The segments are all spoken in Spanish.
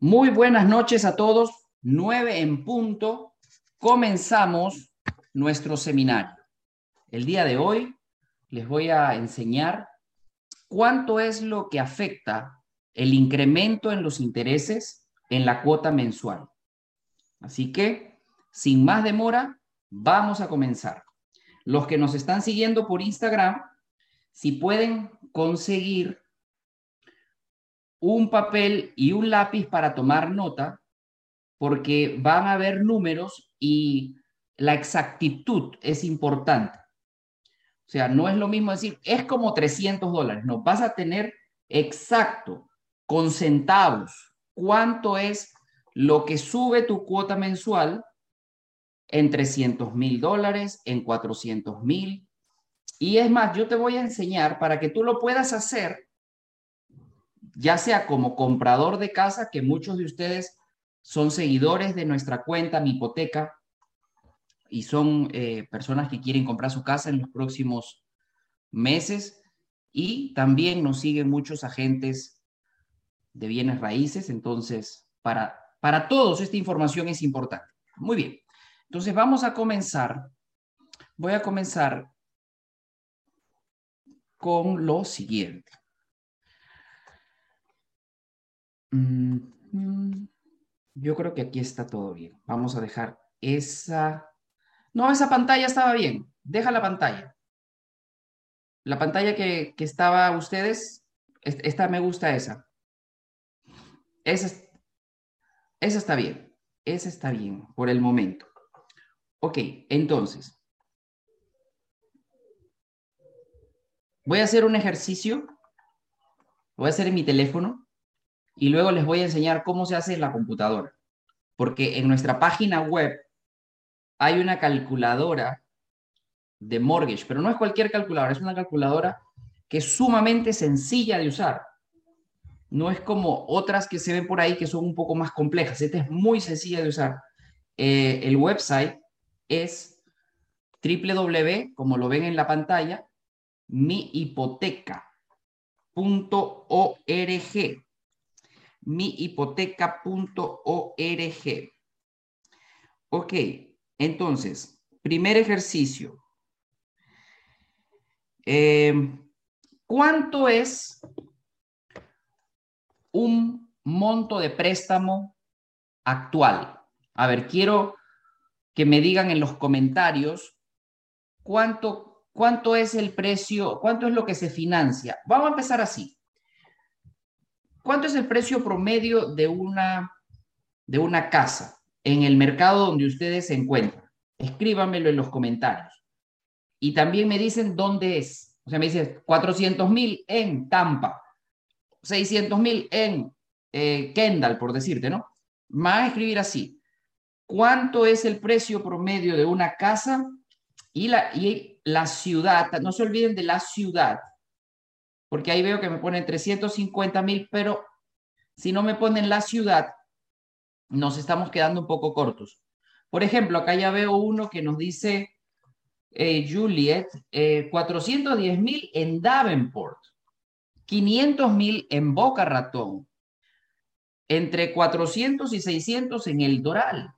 Muy buenas noches a todos. Nueve en punto. Comenzamos nuestro seminario. El día de hoy les voy a enseñar cuánto es lo que afecta el incremento en los intereses en la cuota mensual. Así que, sin más demora, vamos a comenzar. Los que nos están siguiendo por Instagram, si pueden conseguir un papel y un lápiz para tomar nota, porque van a haber números y la exactitud es importante. O sea, no es lo mismo decir, es como 300 dólares, no, vas a tener exacto, con centavos, cuánto es lo que sube tu cuota mensual en 300 mil dólares, en 400 mil. Y es más, yo te voy a enseñar para que tú lo puedas hacer ya sea como comprador de casa, que muchos de ustedes son seguidores de nuestra cuenta, mi hipoteca, y son eh, personas que quieren comprar su casa en los próximos meses, y también nos siguen muchos agentes de bienes raíces, entonces para, para todos esta información es importante. Muy bien, entonces vamos a comenzar, voy a comenzar con lo siguiente. Mm, yo creo que aquí está todo bien. Vamos a dejar esa... No, esa pantalla estaba bien. Deja la pantalla. La pantalla que, que estaba ustedes, esta me gusta esa. Esa, esa está bien. Esa está bien por el momento. Ok, entonces. Voy a hacer un ejercicio. Voy a hacer en mi teléfono y luego les voy a enseñar cómo se hace en la computadora. Porque en nuestra página web hay una calculadora de mortgage, pero no es cualquier calculadora, es una calculadora que es sumamente sencilla de usar. No es como otras que se ven por ahí que son un poco más complejas. Esta es muy sencilla de usar. Eh, el website es www, como lo ven en la pantalla, mihipoteca.org mihipoteca.org. Ok, entonces, primer ejercicio. Eh, ¿Cuánto es un monto de préstamo actual? A ver, quiero que me digan en los comentarios cuánto, cuánto es el precio, cuánto es lo que se financia. Vamos a empezar así. ¿Cuánto es el precio promedio de una, de una casa en el mercado donde ustedes se encuentran? Escríbanmelo en los comentarios. Y también me dicen dónde es. O sea, me dicen 400 mil en Tampa, 600 mil en eh, Kendall, por decirte, ¿no? Van a escribir así. ¿Cuánto es el precio promedio de una casa y la, y la ciudad? No se olviden de la ciudad porque ahí veo que me ponen 350 mil, pero si no me ponen la ciudad, nos estamos quedando un poco cortos. Por ejemplo, acá ya veo uno que nos dice eh, Juliet, 410 eh, mil en Davenport, 500 mil en Boca Ratón, entre 400 y 600 en El Doral,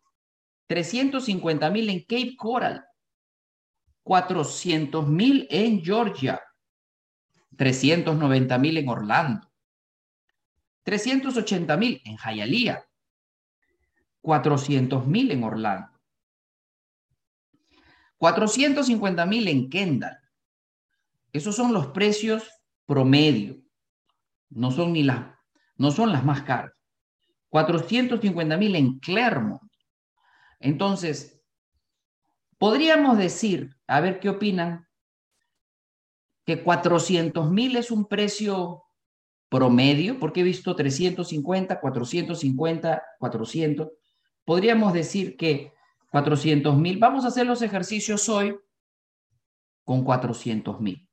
350 mil en Cape Coral, 400 mil en Georgia, 390 mil en Orlando, 380 mil en Hialeah, 400 mil en Orlando, 450 mil en Kendall. Esos son los precios promedio. No son ni las, no son las más caras. 450 mil en Clermont. Entonces, podríamos decir, a ver qué opinan, que 400 mil es un precio promedio, porque he visto 350, 450, 400. Podríamos decir que 400 mil, vamos a hacer los ejercicios hoy con 400 mil.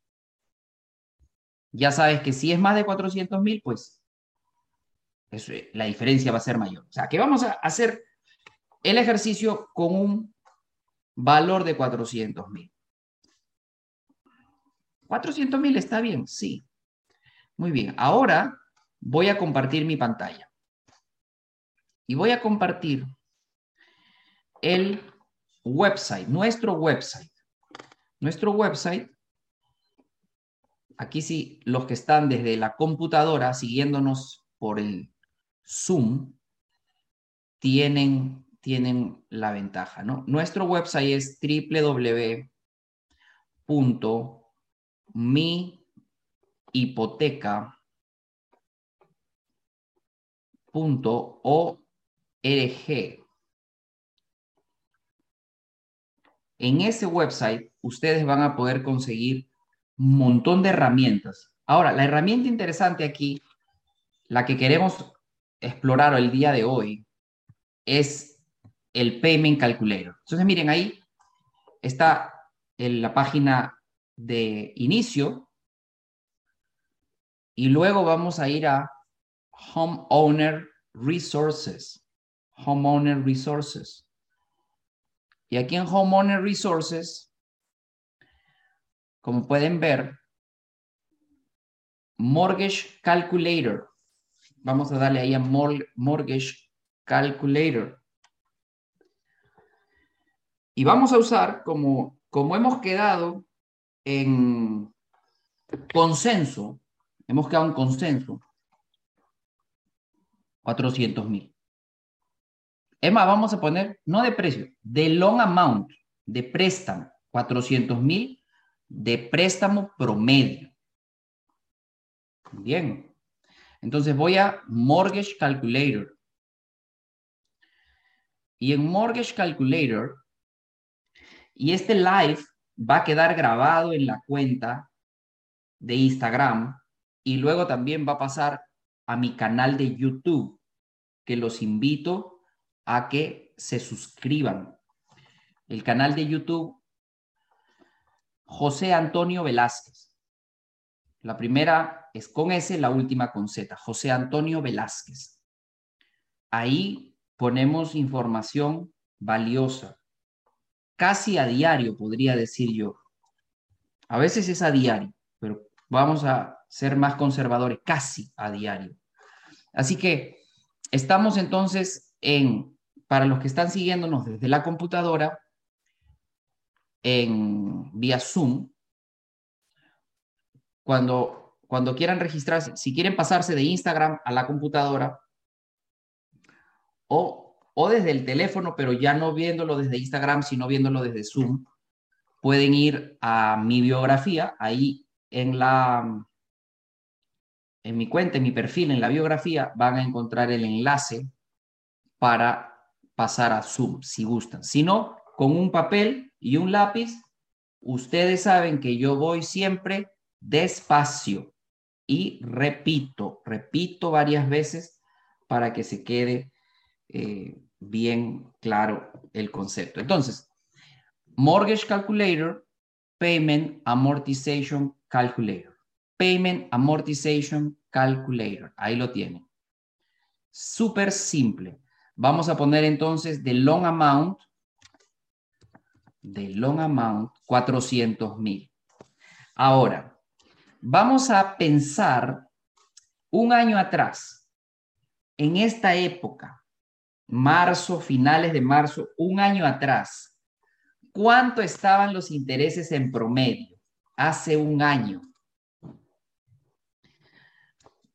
Ya sabes que si es más de 400 mil, pues la diferencia va a ser mayor. O sea, que vamos a hacer el ejercicio con un valor de 400 mil. 400 mil está bien, sí. Muy bien, ahora voy a compartir mi pantalla. y voy a compartir el website, nuestro website. Nuestro website, aquí sí, los que están desde la computadora siguiéndonos por el Zoom, tienen, tienen la ventaja, ¿no? Nuestro website es www.mihipoteca.org. En ese website ustedes van a poder conseguir un montón de herramientas. Ahora, la herramienta interesante aquí, la que queremos explorar el día de hoy, es el Payment Calculator. Entonces, miren, ahí está en la página de inicio y luego vamos a ir a Homeowner Resources. Homeowner Resources. Y aquí en Homeowner Resources, como pueden ver, Mortgage Calculator. Vamos a darle ahí a Mortgage Calculator. Y vamos a usar, como, como hemos quedado en consenso, hemos quedado en consenso, 400 mil. Es más, vamos a poner, no de precio, de long amount, de préstamo, 400 mil de préstamo promedio. Bien. Entonces voy a Mortgage Calculator. Y en Mortgage Calculator, y este live va a quedar grabado en la cuenta de Instagram y luego también va a pasar a mi canal de YouTube, que los invito a que se suscriban. El canal de YouTube José Antonio Velázquez. La primera es con S, la última con Z. José Antonio Velázquez. Ahí ponemos información valiosa, casi a diario, podría decir yo. A veces es a diario, pero vamos a ser más conservadores, casi a diario. Así que estamos entonces en, para los que están siguiéndonos desde la computadora, en vía Zoom, cuando, cuando quieran registrarse, si quieren pasarse de Instagram a la computadora, o, o desde el teléfono, pero ya no viéndolo desde Instagram, sino viéndolo desde Zoom, pueden ir a mi biografía, ahí en la en mi cuenta, en mi perfil, en la biografía, van a encontrar el enlace para pasar a Zoom, si gustan. Si no, con un papel y un lápiz, ustedes saben que yo voy siempre despacio y repito, repito varias veces para que se quede eh, bien claro el concepto. Entonces, Mortgage Calculator, Payment Amortization Calculator. Payment Amortization Calculator. Ahí lo tienen. Súper simple. Vamos a poner entonces de long amount, de long amount, 400 mil. Ahora, vamos a pensar un año atrás, en esta época, marzo, finales de marzo, un año atrás, ¿cuánto estaban los intereses en promedio? Hace un año.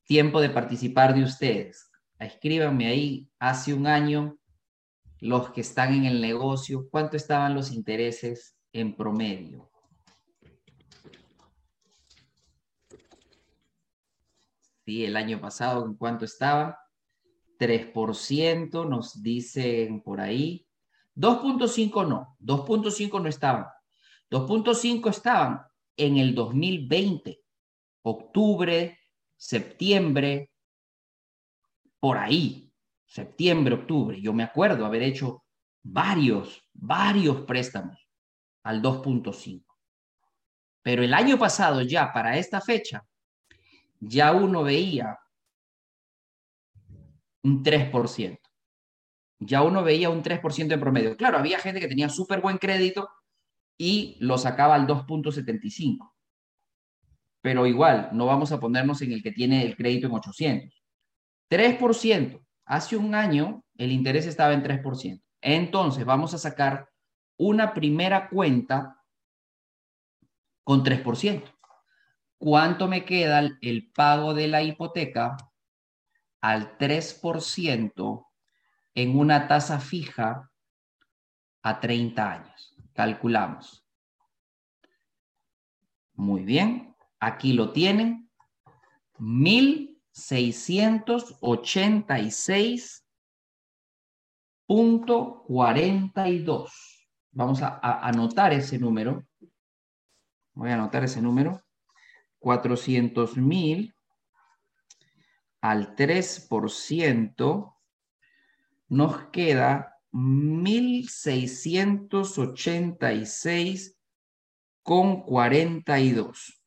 Tiempo de participar de ustedes. Escríbanme ahí, hace un año, los que están en el negocio, ¿cuánto estaban los intereses en promedio? Sí, el año pasado, ¿en cuánto estaba? 3% nos dicen por ahí. 2.5 no, 2.5 no estaban. 2.5 estaban en el 2020, octubre, septiembre, por ahí, septiembre, octubre. Yo me acuerdo haber hecho varios, varios préstamos al 2.5. Pero el año pasado ya, para esta fecha, ya uno veía un 3%. Ya uno veía un 3% en promedio. Claro, había gente que tenía súper buen crédito y lo sacaba al 2.75. Pero igual, no vamos a ponernos en el que tiene el crédito en 800. 3%, hace un año el interés estaba en 3%. Entonces, vamos a sacar una primera cuenta con 3%. ¿Cuánto me queda el pago de la hipoteca al 3% en una tasa fija a 30 años? Calculamos. Muy bien, aquí lo tienen. 1686.42. Vamos a, a anotar ese número. Voy a anotar ese número. 400 mil al 3% nos queda 1686 con 42.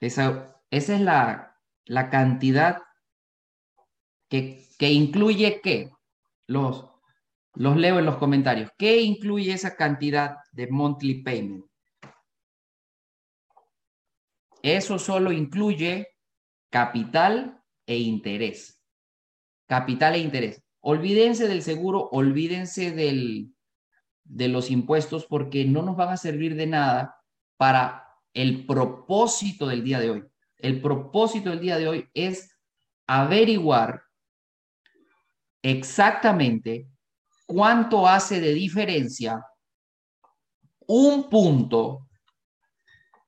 Esa, esa es la, la cantidad que, que, incluye qué? Los, los leo en los comentarios. ¿Qué incluye esa cantidad de monthly payment? Eso solo incluye capital e interés. Capital e interés. Olvídense del seguro, olvídense del, de los impuestos porque no nos van a servir de nada para el propósito del día de hoy. El propósito del día de hoy es averiguar exactamente cuánto hace de diferencia un punto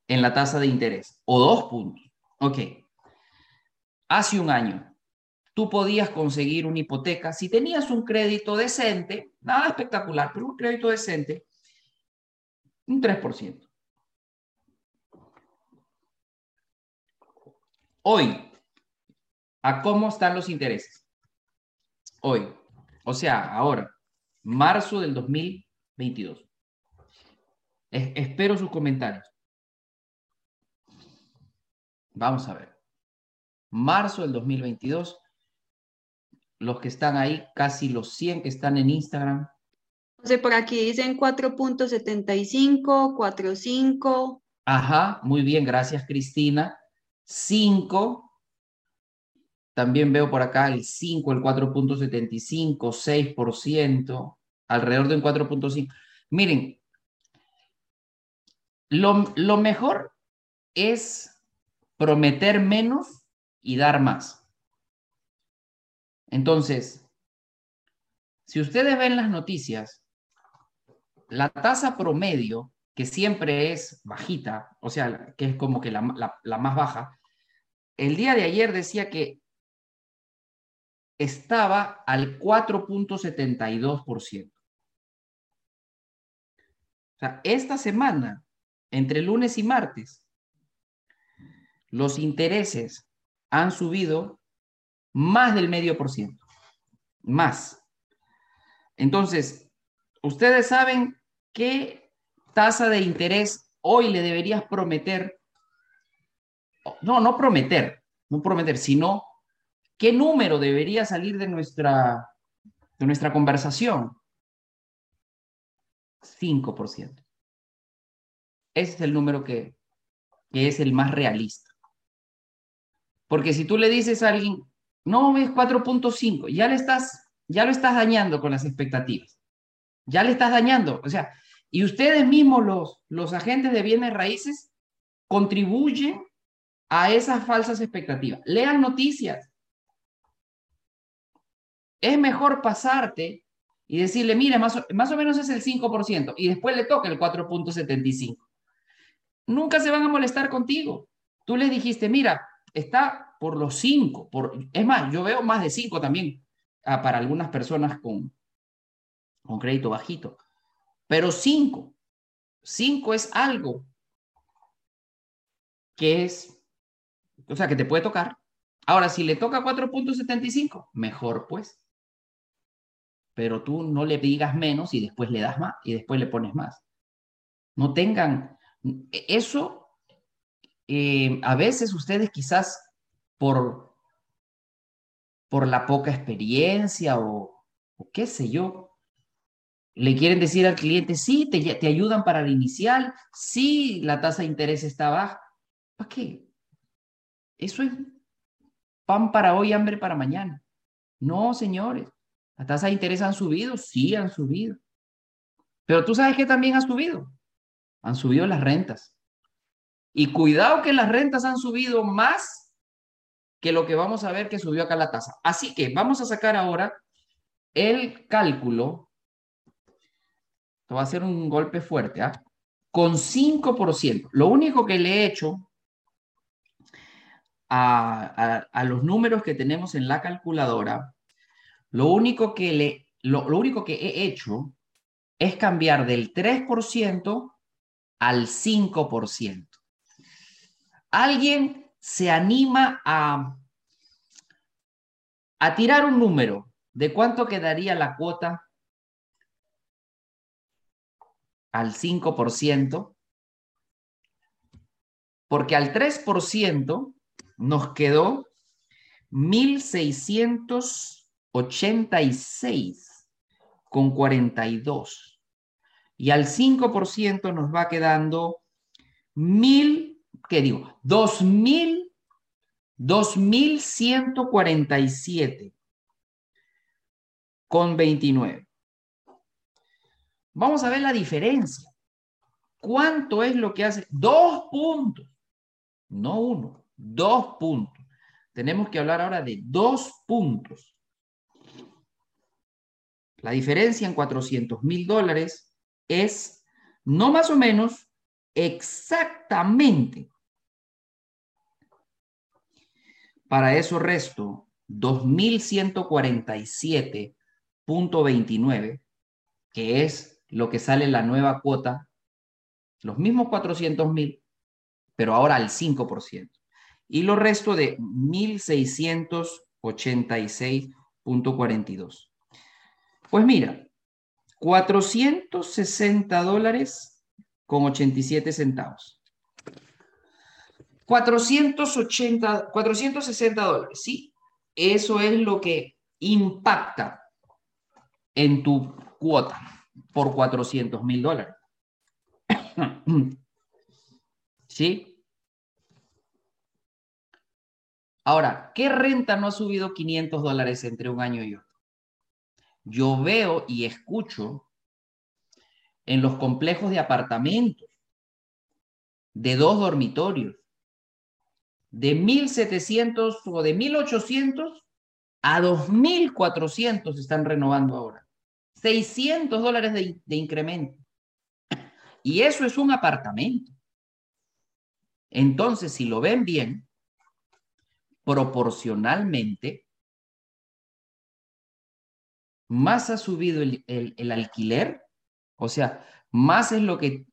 en la tasa de interés o dos puntos. Ok. Hace un año, tú podías conseguir una hipoteca si tenías un crédito decente, nada espectacular, pero un crédito decente, un 3%. Hoy, ¿a cómo están los intereses? Hoy, o sea, ahora, marzo del 2022. espero sus comentarios. Vamos a ver. Marzo del 2022. Los que están ahí, casi los 100 que están en Instagram. Entonces, por aquí dicen 4.75, 4.5. Ajá, muy bien, gracias Cristina. 5. También veo por acá el 5, el 4.75, 6%, alrededor de un 4.5. Miren, lo, lo mejor es prometer menos y dar más. Entonces, si ustedes ven las noticias, la tasa promedio, que siempre es bajita, o sea, que es como que la, más baja, el día de ayer decía que estaba al 4.72%. O sea, esta semana, entre lunes y martes, los intereses han subido más del medio por ciento. Más. Entonces, ustedes saben qué tasa de interés hoy le deberías prometer. No, no prometer, no prometer, sino qué número debería salir de nuestra, de nuestra conversación. 5%. Ese es el número que, que es el más realista. Porque si tú le dices a alguien, no, es 4.5, ya le estás, ya lo estás dañando con las expectativas. Ya le estás dañando. O sea, y ustedes mismos, los, los agentes de bienes raíces, contribuyen a esas falsas expectativas. Lean noticias. Es mejor pasarte y decirle, mire, más o, más o menos es el 5%, y después le toca el 4.75. Nunca se van a molestar contigo. Tú les dijiste, mira, está por los cinco. Por, es más, yo veo más de cinco también ah, para algunas personas con, con crédito bajito. Pero cinco. Cinco es algo que es, o sea, que te puede tocar. Ahora, si le toca 4.75, mejor pues. Pero tú no le digas menos y después le das más y después le pones más. No tengan, eso eh, a veces ustedes quizás por, por la poca experiencia o, qué sé yo, le quieren decir al cliente, sí, te, te ayudan para el inicial, sí, la tasa de interés está baja. ¿Para qué? Eso es pan para hoy, hambre para mañana. No, señores. Las tasas de interés han subido, sí han subido. Pero tú sabes que también ha subido. Han subido las rentas. Y cuidado que las rentas han subido más que lo que vamos a ver que subió acá la tasa. Así que vamos a sacar ahora el cálculo. Esto va a ser un golpe fuerte, ¿ah? Con 5%. Lo único que le he hecho a, los números que tenemos en la calculadora, lo único que, le, lo, lo único que he hecho es cambiar del 3% al 5%. ¿Alguien se anima a, tirar un número de cuánto quedaría la cuota al 5%? Porque al 3% nos quedó 1686 con 42. Y al 5% nos va quedando 1000, ¿qué digo? 2000, 2147 con 29. Vamos a ver la diferencia. ¿Cuánto es lo que hace? Dos puntos, no uno dos puntos. Tenemos que hablar ahora de dos puntos. La diferencia en 400 mil dólares es no más o menos exactamente. Para eso resto 2.147.29, que es lo que sale la nueva cuota, los mismos 400 mil, pero ahora al 5% y lo resto de 1.686.42. Pues mira, 460 dólares con 87 centavos. 480, 460 dólares, ¿sí? Eso es lo que impacta en tu cuota por 400 mil dólares. ¿Sí? Ahora, ¿qué renta no ha subido 500 dólares entre un año y otro? Yo veo y escucho en los complejos de apartamentos de dos dormitorios, de 1.700 o de 1.800 a 2.400 están renovando ahora. 600 dólares de, de incremento. Y eso es un apartamento. Entonces, si lo ven bien, proporcionalmente, más ha subido el, alquiler, o sea, más es lo que,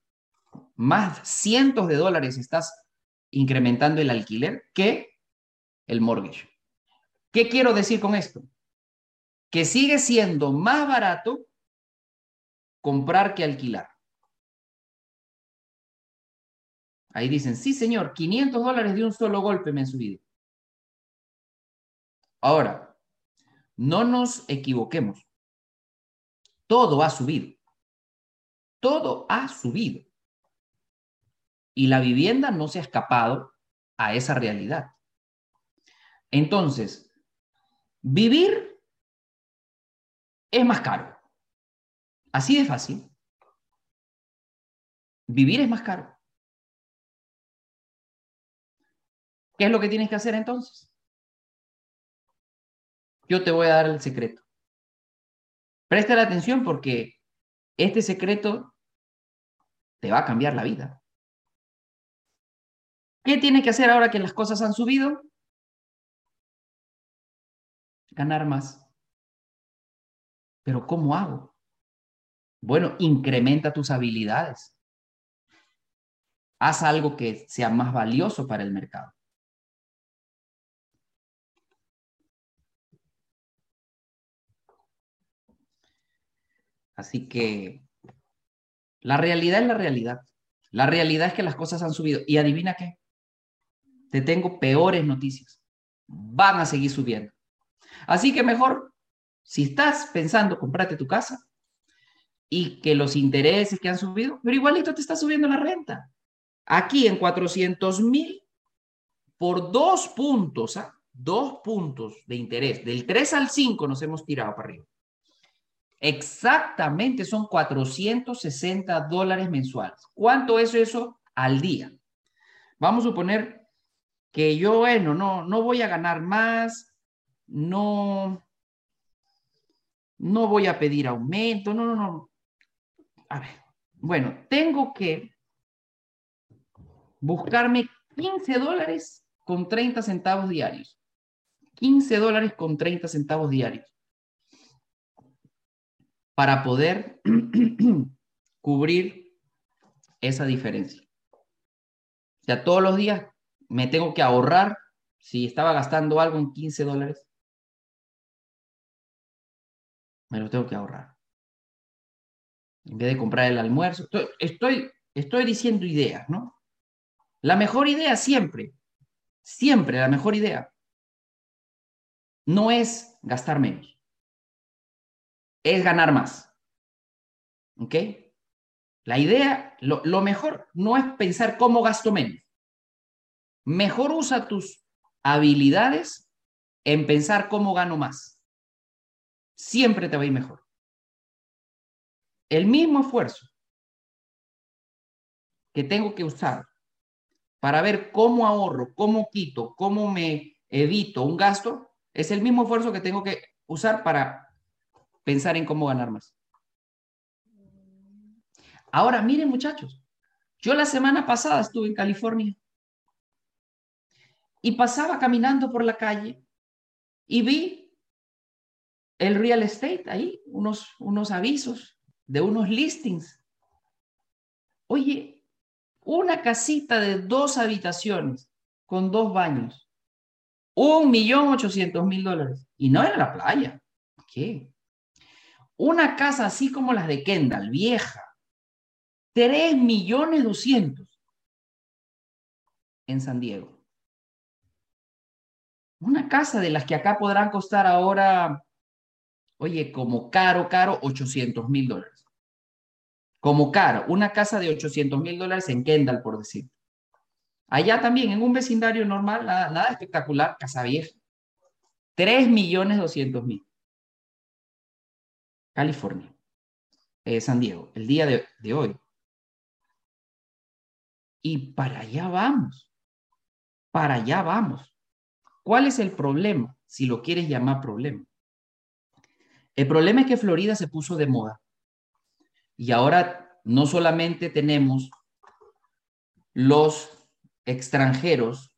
más cientos de dólares estás incrementando el alquiler que el mortgage. ¿Qué quiero decir con esto? Que sigue siendo más barato comprar que alquilar. Ahí dicen, sí, señor, 500 dólares de un solo golpe me han subido. Ahora, no nos equivoquemos. Todo ha subido. Todo ha subido. Y la vivienda no se ha escapado a esa realidad. Entonces, vivir es más caro. Así de fácil. Vivir es más caro. ¿Qué es lo que tienes que hacer entonces? yo te voy a dar el secreto. Presta la atención porque este secreto te va a cambiar la vida. ¿Qué tienes que hacer ahora que las cosas han subido? Ganar más. Pero ¿cómo hago? Bueno, incrementa tus habilidades. Haz algo que sea más valioso para el mercado. Así que la realidad es la realidad. La realidad es que las cosas han subido. Y adivina qué. Te tengo peores noticias. Van a seguir subiendo. Así que mejor, si estás pensando comprarte tu casa y que los intereses que han subido, pero igualito te está subiendo la renta. Aquí en 400 mil por dos puntos, ¿ah? dos puntos de interés. Del 3 al 5 nos hemos tirado para arriba. Exactamente son 460 dólares mensuales. ¿Cuánto es eso al día? Vamos a suponer que yo, bueno, no, no voy a ganar más, no, no voy a pedir aumento, no, no, no. A ver, bueno, tengo que buscarme 15 dólares con 30 centavos diarios. 15 dólares con 30 centavos diarios para poder cubrir esa diferencia. O sea, todos los días me tengo que ahorrar, si estaba gastando algo en 15 dólares, me lo tengo que ahorrar. En vez de comprar el almuerzo, estoy, estoy, estoy diciendo ideas, ¿no? La mejor idea siempre, siempre la mejor idea no es gastar menos, es ganar más. ¿Ok? La idea, lo, mejor no es pensar cómo gasto menos. Mejor usa tus habilidades en pensar cómo gano más. Siempre te va a ir mejor. El mismo esfuerzo que tengo que usar para ver cómo ahorro, cómo quito, cómo me evito un gasto, es el mismo esfuerzo que tengo que usar para pensar en cómo ganar más. Ahora, miren muchachos, yo la semana pasada estuve en California y pasaba caminando por la calle y vi el real estate ahí, unos, unos avisos de unos listings. Oye, una casita de dos habitaciones con dos baños un millón ochocientos mil dólares. Y no era la playa. ¿Qué? Una casa así como las de Kendall, vieja. Tres millones doscientos en San Diego. Una casa de las que acá podrán costar ahora, oye, como caro, caro, 800 mil dólares. Como caro, una casa de 800 mil dólares en Kendall, por decir. Allá también, en un vecindario normal, nada, espectacular, Casa Vieja. 3 millones 200 mil. California. Eh, San Diego, el día de, de hoy. Y para allá vamos. Para allá vamos. ¿Cuál es el problema? Si lo quieres llamar problema. El problema es que Florida se puso de moda. Y ahora no solamente tenemos los extranjeros,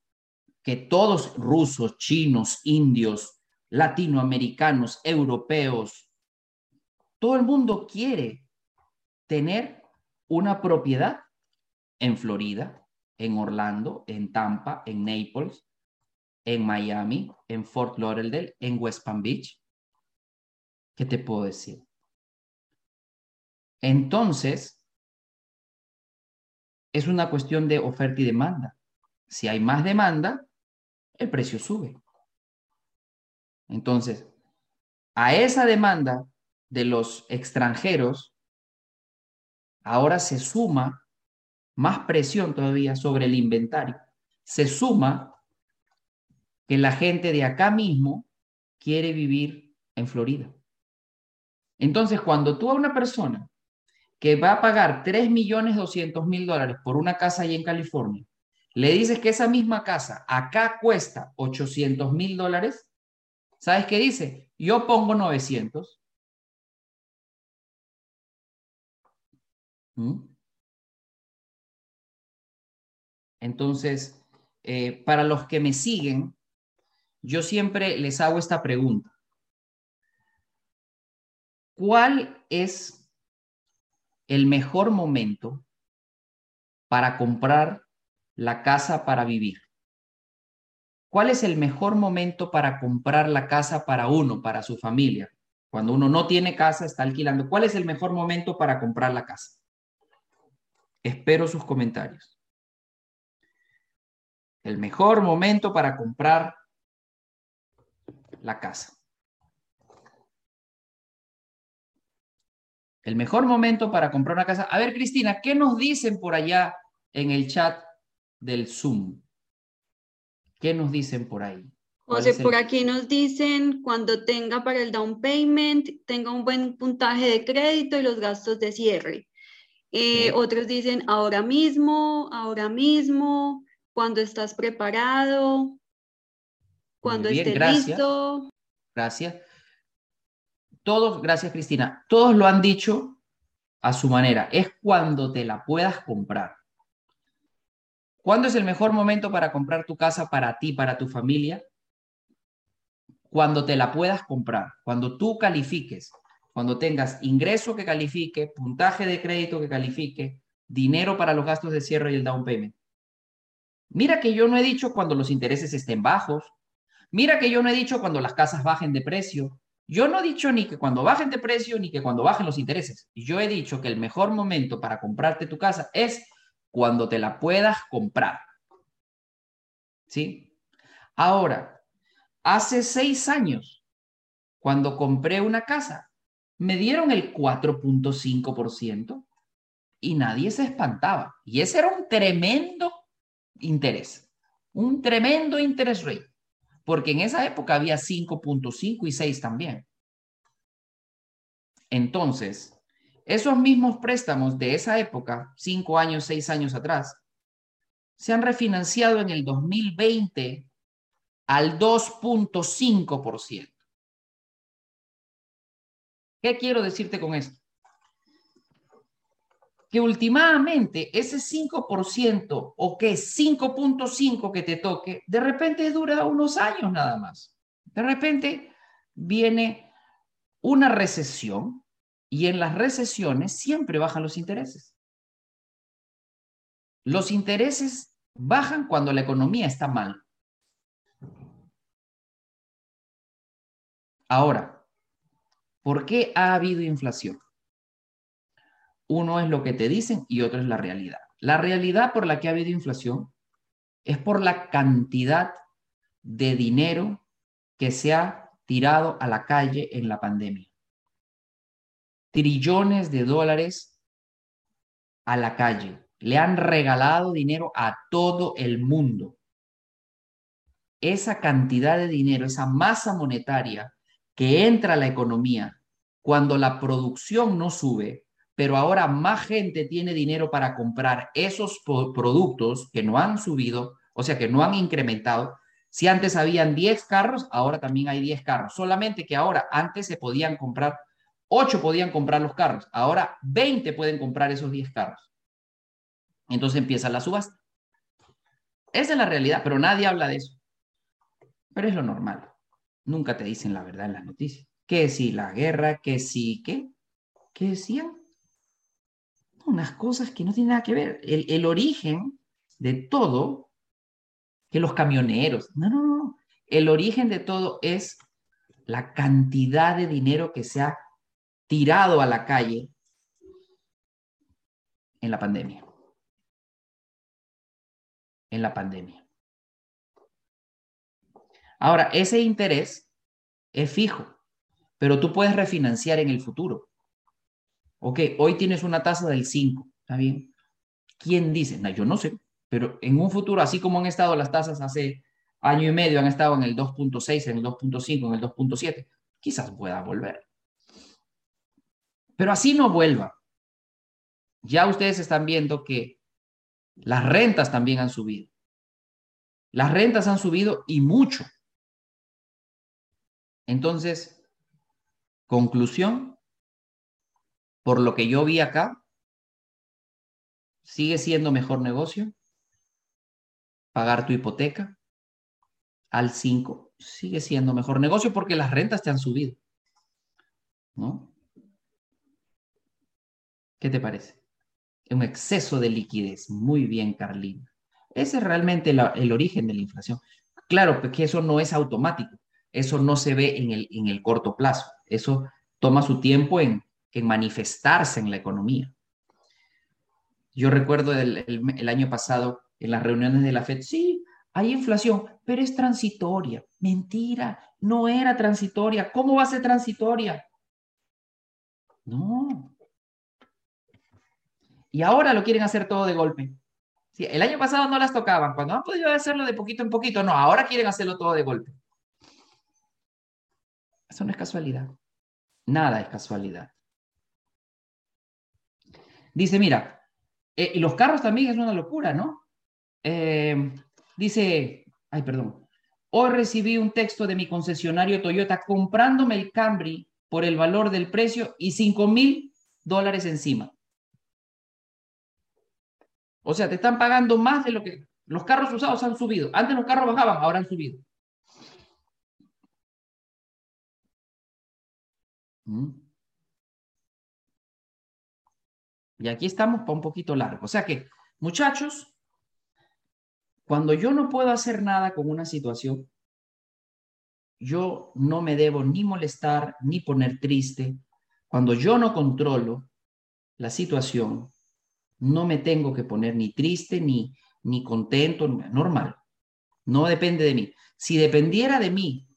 que todos rusos, chinos, indios, latinoamericanos, europeos, todo el mundo quiere tener una propiedad en Florida, en Orlando, en Tampa, en Naples, en Miami, en Fort Lauderdale, en West Palm Beach. ¿Qué te puedo decir? Entonces, es una cuestión de oferta y demanda. Si hay más demanda, el precio sube. Entonces, a esa demanda de los extranjeros, ahora se suma más presión todavía sobre el inventario. Se suma que la gente de acá mismo quiere vivir en Florida. Entonces, cuando tú a una persona que va a pagar 3 millones 200 mil dólares por una casa ahí en California, le dices que esa misma casa acá cuesta 800 mil dólares, ¿sabes qué dice? Yo pongo 900. ¿Mm? Entonces, eh, para los que me siguen, yo siempre les hago esta pregunta. ¿Cuál es el mejor momento para comprar la casa para vivir. ¿Cuál es el mejor momento para comprar la casa para uno, para su familia? Cuando uno no tiene casa, está alquilando. ¿Cuál es el mejor momento para comprar la casa? Espero sus comentarios. El mejor momento para comprar la casa. El mejor momento para comprar una casa. A ver, Cristina, ¿qué nos dicen por allá en el chat del Zoom. ¿Qué nos dicen por ahí? José, por aquí nos dicen cuando tenga para el down payment, tenga un buen puntaje de crédito y los gastos de cierre. Eh, otros dicen ahora mismo, ahora mismo, cuando estás preparado, cuando estés listo. Gracias. Todos, gracias Cristina, todos lo han dicho a su manera. Es cuando te la puedas comprar. ¿Cuándo es el mejor momento para comprar tu casa para ti, para tu familia? Cuando te la puedas comprar, cuando tú califiques, cuando tengas ingreso que califique, puntaje de crédito que califique, dinero para los gastos de cierre y el down payment. Mira que yo no he dicho cuando los intereses estén bajos. Mira que yo no he dicho cuando las casas bajen de precio. Yo no he dicho ni que cuando bajen de precio ni que cuando bajen los intereses. Yo he dicho que el mejor momento para comprarte tu casa es cuando te la puedas comprar. ¿Sí? Ahora, hace seis años, cuando compré una casa, me dieron el 4.5% y nadie se espantaba. Y ese era un tremendo interés, un tremendo interés rate, porque en esa época había 5.5 y 6 también. Entonces, esos mismos préstamos de esa época, 5 años, 6 años atrás, se han refinanciado en el 2020 al 2.5%. ¿Qué quiero decirte con esto? Que últimamente ese 5% o que 5.5 que te toque, de repente dura unos años nada más. De repente viene una recesión y en las recesiones siempre bajan los intereses. Los intereses bajan cuando la economía está mal. Ahora, ¿Por qué ha habido inflación? Uno es lo que te dicen y otro es la realidad. La realidad por la que ha habido inflación es por la cantidad de dinero que se ha tirado a la calle en la pandemia. Trillones de dólares a la calle. Le han regalado dinero a todo el mundo. Esa cantidad de dinero, esa masa monetaria que entra a la economía cuando la producción no sube, pero ahora más gente tiene dinero para comprar esos productos que no han subido, o sea, que no han incrementado. Si antes habían 10 carros, ahora también hay 10 carros. Solamente que ahora antes se podían comprar, 8 podían comprar los carros, ahora 20 pueden comprar esos 10 carros. Entonces empieza la subasta. Esa es la realidad, pero nadie habla de eso. Pero es lo normal nunca te dicen la verdad en las noticias. Que si la guerra, que si, ¿qué? ¿Qué decían? Unas cosas que no tienen nada que ver. El, el origen de todo, que los camioneros, no, no, no. El origen de todo es la cantidad de dinero que se ha tirado a la calle en la pandemia. En la pandemia. Ahora, ese interés es fijo, pero tú puedes refinanciar en el futuro. Ok, hoy tienes una tasa del 5, ¿está bien? ¿Quién dice? No, yo no sé, pero en un futuro, así como han estado las tasas hace año y medio, han estado en el 2.6, en el 2.5, en el 2.7, quizás pueda volver. Pero así no vuelva. Ya ustedes están viendo que las rentas también han subido. Las rentas han subido y mucho. Entonces, conclusión, por lo que yo vi acá, sigue siendo mejor negocio pagar tu hipoteca al 5, sigue siendo mejor negocio porque las rentas te han subido. ¿No? ¿Qué te parece? Un exceso de liquidez. Muy bien, Carlina. Ese es realmente el origen de la inflación. Claro, que eso no es automático eso no se ve en el, en el corto plazo. Eso toma su tiempo en, manifestarse en la economía. Yo recuerdo el, año pasado en las reuniones de la FED, sí, hay inflación, pero es transitoria. Mentira, no era transitoria. ¿Cómo va a ser transitoria? No. Y ahora lo quieren hacer todo de golpe. El año pasado no las tocaban. Cuando han podido hacerlo de poquito en poquito, no, ahora quieren hacerlo todo de golpe. Eso no es casualidad. Nada es casualidad. Dice, mira, eh, y los carros también es una locura, ¿no? Eh, dice, ay, perdón. Hoy recibí un texto de mi concesionario Toyota comprándome el Camry por el valor del precio y 5 mil dólares encima. O sea, te están pagando más de lo que los carros usados han subido. Antes los carros bajaban, ahora han subido. Y aquí estamos para un poquito largo. O sea que, muchachos, cuando yo no puedo hacer nada con una situación, yo no me debo ni molestar ni poner triste. Cuando yo no controlo la situación, no me tengo que poner ni triste ni, ni contento, normal. No depende de mí. Si dependiera de mí,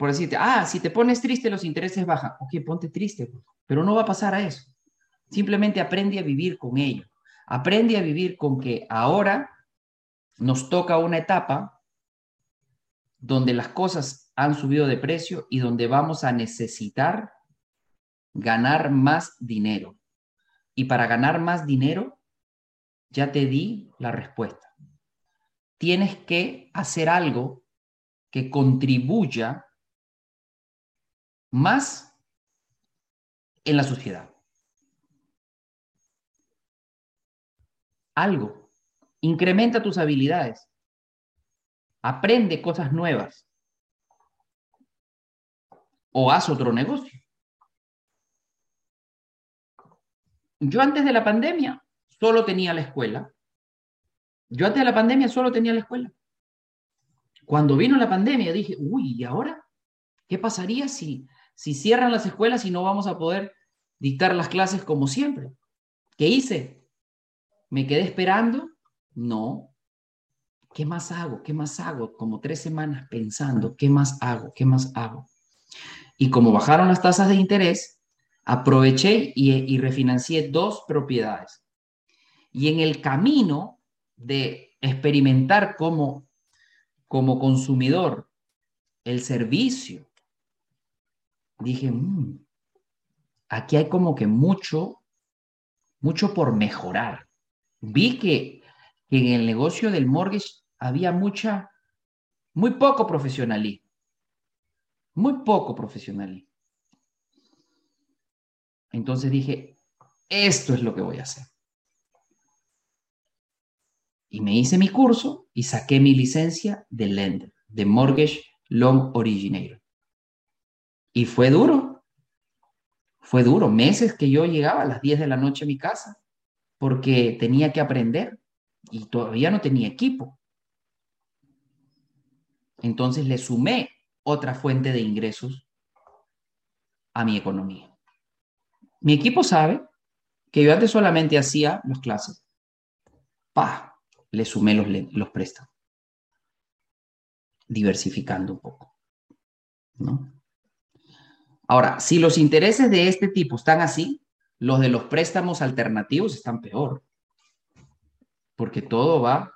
por decirte, ah, si te pones triste los intereses bajan. Ok, ponte triste, pero no va a pasar a eso. Simplemente aprende a vivir con ello. Aprende a vivir con que ahora nos toca una etapa donde las cosas han subido de precio y donde vamos a necesitar ganar más dinero. Y para ganar más dinero, ya te di la respuesta. Tienes que hacer algo que contribuya más en la sociedad. algo. Incrementa tus habilidades. Aprende cosas nuevas. O haz otro negocio. Yo antes de la pandemia solo tenía la escuela. Yo antes de la pandemia solo tenía la escuela. Cuando vino la pandemia dije, uy, ¿y ahora? ¿Qué pasaría si, si cierran las escuelas y no vamos a poder dictar las clases como siempre? ¿Qué hice? ¿Me quedé esperando? No. ¿Qué más hago? ¿Qué más hago? Como tres semanas pensando, ¿qué más hago? ¿Qué más hago? Y como bajaron las tasas de interés, aproveché y, refinancié dos propiedades. Y en el camino de experimentar como, como consumidor el servicio, dije, mm, aquí hay como que mucho, mucho por mejorar vi que, en el negocio del mortgage había mucha, muy poco profesionalismo. Muy poco profesionalismo. Entonces dije, esto es lo que voy a hacer. Y me hice mi curso y saqué mi licencia de lender, de mortgage loan originator. Y fue duro. Fue duro. Meses que yo llegaba a las 10 de la noche a mi casa porque tenía que aprender y todavía no tenía equipo. Entonces le sumé otra fuente de ingresos a mi economía. Mi equipo sabe que yo antes solamente hacía las clases. Pa, le sumé los, los préstamos. Diversificando un poco. ¿no? Ahora, si los intereses de este tipo están así, los de los préstamos alternativos están peor, porque todo va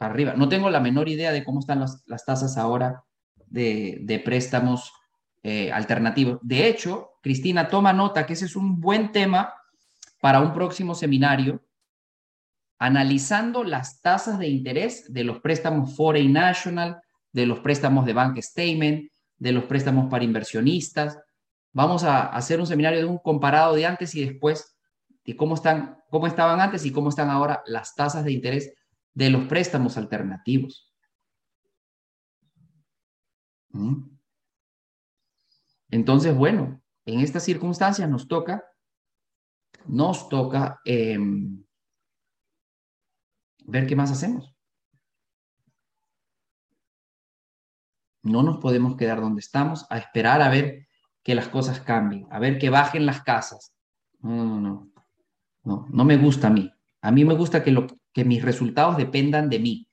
arriba. No tengo la menor idea de cómo están las, tasas ahora de, préstamos eh, alternativos. De hecho, Cristina, toma nota que ese es un buen tema para un próximo seminario, analizando las tasas de interés de los préstamos Foreign National, de los préstamos de Bank Statement, de los préstamos para inversionistas, Vamos a hacer un seminario de un comparado de antes y después de cómo, están, cómo estaban antes y cómo están ahora las tasas de interés de los préstamos alternativos. ¿Mm? Entonces, bueno, en estas circunstancias nos toca, nos toca em, ver qué más hacemos. No nos podemos quedar donde estamos a esperar a ver que las cosas cambien, a ver que bajen las casas. No, no, no, no, me gusta a mí. A mí me gusta que, lo, que mis resultados dependan de mí,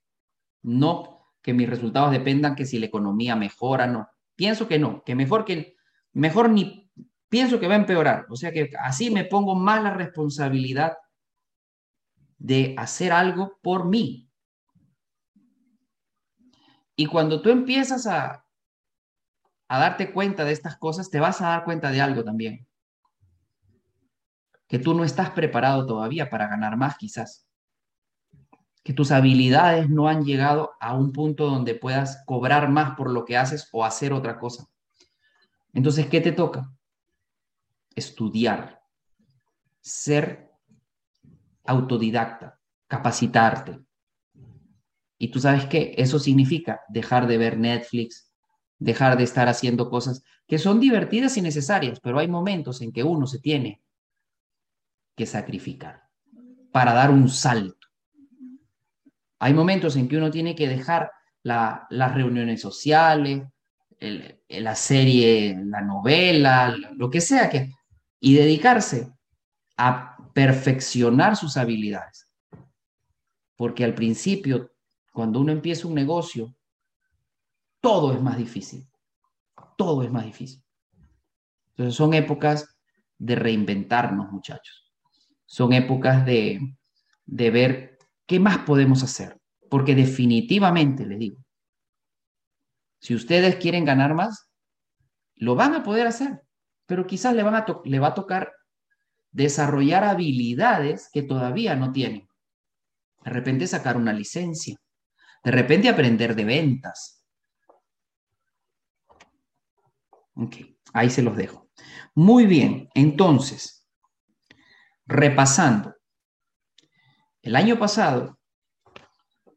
no que mis resultados dependan que si la economía mejora, no. Pienso que no, que mejor que, mejor ni, pienso que va a empeorar. O sea que así me pongo más la responsabilidad de hacer algo por mí. Y cuando tú empiezas a, a darte cuenta de estas cosas, te vas a dar cuenta de algo también. Que tú no estás preparado todavía para ganar más quizás. Que tus habilidades no han llegado a un punto donde puedas cobrar más por lo que haces o hacer otra cosa. Entonces, ¿qué te toca? Estudiar, ser autodidacta, capacitarte. Y tú sabes qué, eso significa dejar de ver Netflix, dejar de estar haciendo cosas que son divertidas y necesarias, pero hay momentos en que uno se tiene que sacrificar para dar un salto. Hay momentos en que uno tiene que dejar las reuniones sociales, la serie, la novela, lo que sea, que, y dedicarse a perfeccionar sus habilidades. Porque al principio, cuando uno empieza un negocio, todo es más difícil. Todo es más difícil. Entonces son épocas de reinventarnos, muchachos. Son épocas de, de ver qué más podemos hacer. Porque definitivamente, les digo, si ustedes quieren ganar más, lo van a poder hacer, pero quizás le, van a le va a tocar desarrollar habilidades que todavía no tienen. De repente sacar una licencia, de repente aprender de ventas, Ok, ahí se los dejo. Muy bien, entonces, repasando. El año pasado,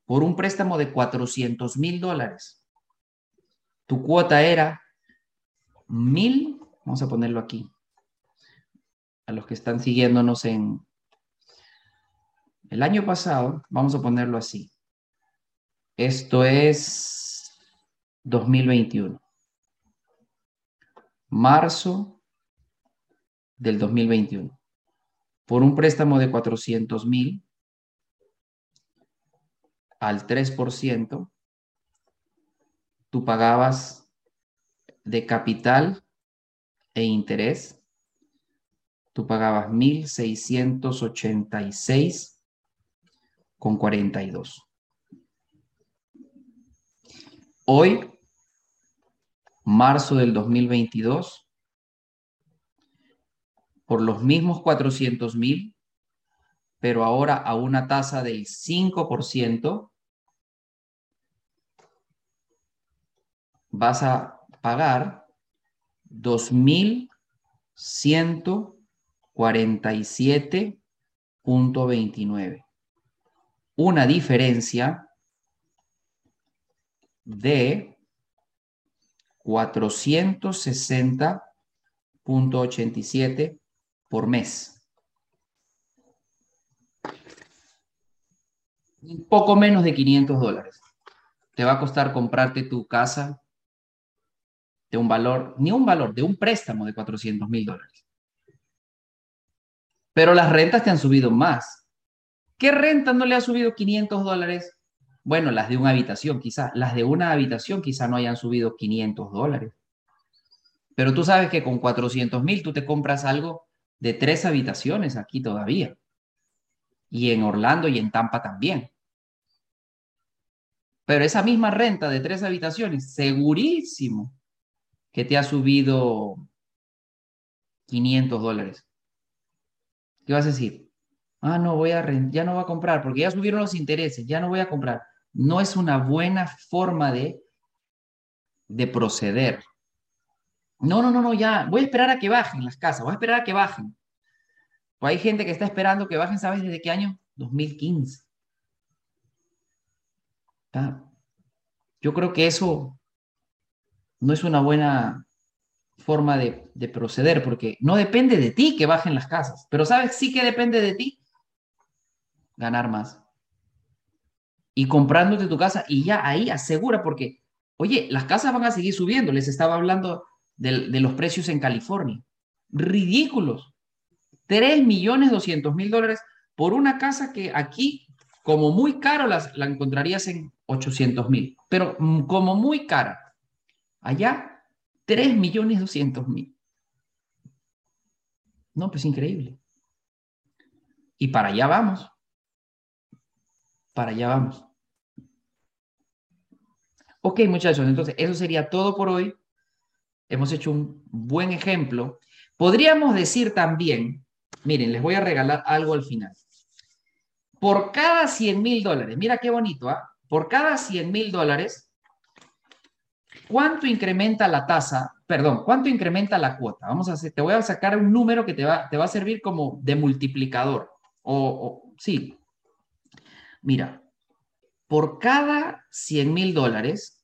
por un préstamo de 400 mil dólares, tu cuota era mil, vamos a ponerlo aquí, a los que están siguiéndonos en... El año pasado, vamos a ponerlo así. Esto es 2021 marzo del 2021 por un préstamo de 400 mil al 3%, tú pagabas de capital e interés, tú pagabas 1.686 con 42. Hoy marzo del 2022, por los mismos 400 mil, pero ahora a una tasa del 5%, vas a pagar 2.147.29. Una diferencia de 460.87 por mes. Un poco menos de 500 dólares. Te va a costar comprarte tu casa de un valor, ni un valor, de un préstamo de 400 mil dólares. Pero las rentas te han subido más. ¿Qué renta no le ha subido 500 dólares bueno, las de una habitación quizá, las de una habitación quizá no hayan subido 500 dólares. Pero tú sabes que con 400 mil tú te compras algo de tres habitaciones aquí todavía. Y en Orlando y en Tampa también. Pero esa misma renta de tres habitaciones, segurísimo que te ha subido 500 dólares. ¿Qué vas a decir? Ah, no, voy a ya no voy a comprar porque ya subieron los intereses, ya no voy a comprar no es una buena forma de, de proceder. No, no, no, no, ya, voy a esperar a que bajen las casas, voy a esperar a que bajen. Pues hay gente que está esperando que bajen, ¿sabes desde qué año? 2015. Yo creo que eso no es una buena forma de, de, proceder, porque no depende de ti que bajen las casas, pero ¿sabes sí que depende de ti? Ganar más y comprándote tu casa y ya ahí asegura porque, oye, las casas van a seguir subiendo. Les estaba hablando de, los precios en California. Ridículos. 3 millones 200 mil dólares por una casa que aquí, como muy caro, las, la encontrarías en 800 mil, pero mm, como muy cara. Allá, 3 millones 200 mil. No, pues increíble. Y para allá vamos. Para allá vamos. Ok, muchachos, entonces eso sería todo por hoy. hemos hecho un buen ejemplo. Podríamos decir también, miren, les voy a regalar algo al final. Por cada 100 mil dólares, mira qué bonito, ¿ah? Por cada 100 mil dólares, ¿cuánto incrementa la tasa? Perdón, ¿cuánto incrementa la cuota? Vamos a hacer, te voy a sacar un número que te va, te va a servir como de multiplicador. O, o sí. Mira, por cada 100 mil dólares,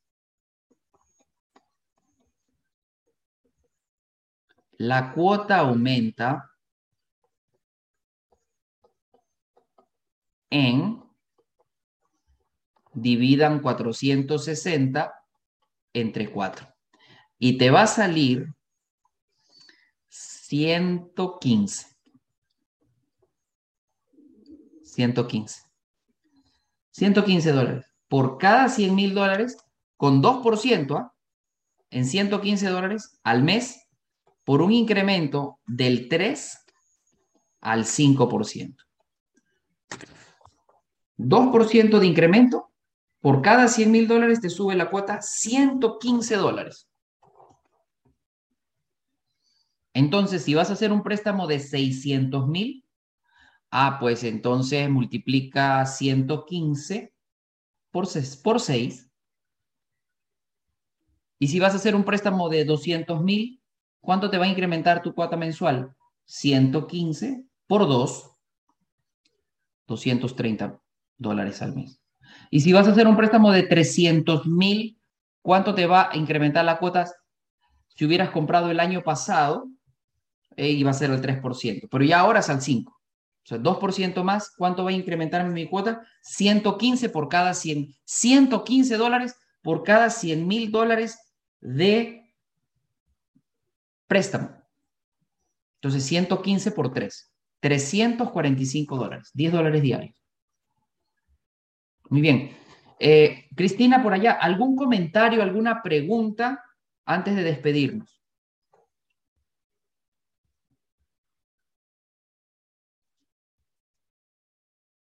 la cuota aumenta en, dividan 460 entre 4. Y te va a salir 115. 115. 115 dólares. Por cada 100 mil dólares, con 2%, ¿ah? en 115 dólares al mes, por un incremento del 3 al 5%. 2% de incremento, por cada 100 mil dólares te sube la cuota 115 dólares. Entonces, si vas a hacer un préstamo de 600 mil, ah, pues entonces multiplica 115 por 6, por 6. Y si vas a hacer un préstamo de 200 mil, ¿cuánto te va a incrementar tu cuota mensual? 115 por 2, 230 dólares al mes. Y si vas a hacer un préstamo de 300 mil, ¿cuánto te va a incrementar la cuota? Si hubieras comprado el año pasado, eh, iba a ser el 3%, pero ya ahora es al 5%. O sea, 2% más, ¿cuánto va a incrementar mi cuota? 115 por cada 100, 115 dólares por cada 100 mil dólares de préstamo. Entonces, 115 por 3, 345 dólares, 10 dólares diarios. Muy bien. Eh, Cristina, por allá, ¿algún comentario, alguna pregunta antes de despedirnos?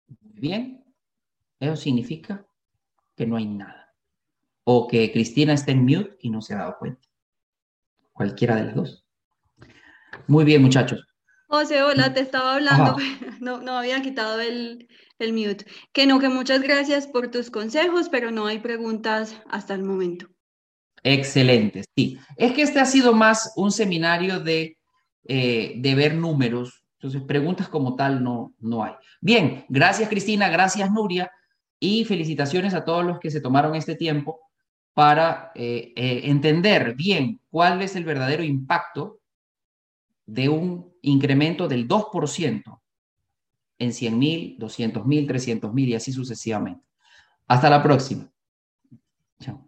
Bien. Eso significa que no hay nada. O que Cristina está en mute y no se ha dado cuenta. Cualquiera de las dos. Muy bien, muchachos. José, hola, te estaba hablando, no, no había quitado el, el mute. Que no, que muchas gracias por tus consejos, pero no hay preguntas hasta el momento. Excelente, sí. Es que este ha sido más un seminario de, eh, de ver números, entonces preguntas como tal no, no hay. Bien, gracias Cristina, gracias Nuria y felicitaciones a todos los que se tomaron este tiempo para eh, eh, entender bien cuál es el verdadero impacto de un incremento del 2% en 100 mil, 200 mil, 300 mil y así sucesivamente. Hasta la próxima. Chao.